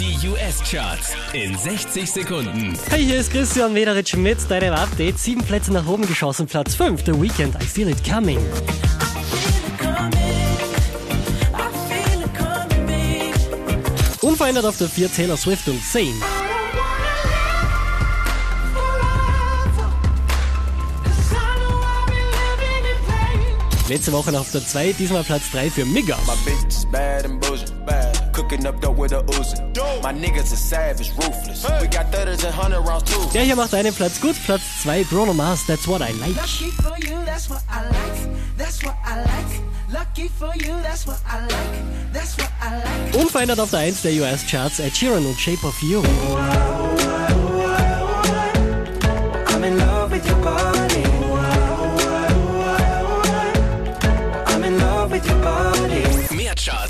Die US-Charts in 60 Sekunden. Hey, hier ist Christian Mederitsch mit deinem Update. Sieben Plätze nach oben geschossen, Platz 5, The Weekend, I Feel It Coming. Unverändert auf der 4 Taylor Swift und Sane. Letzte Woche noch auf der 2, diesmal Platz 3 für Migos. Is. Cooking up dope with a Uzi. My niggas are savage, ruthless. We got thudders and hundred rounds too. Der hier macht einen Platz gut, Platz 2 Bruno Mars, That's What I Like. Lucky for you, that's what I like. That's what I like. Lucky for you, that's what I like. That's what I like. Unverändert auf der 1 der US-Charts, Ed Sheeran und Shape of You. I'm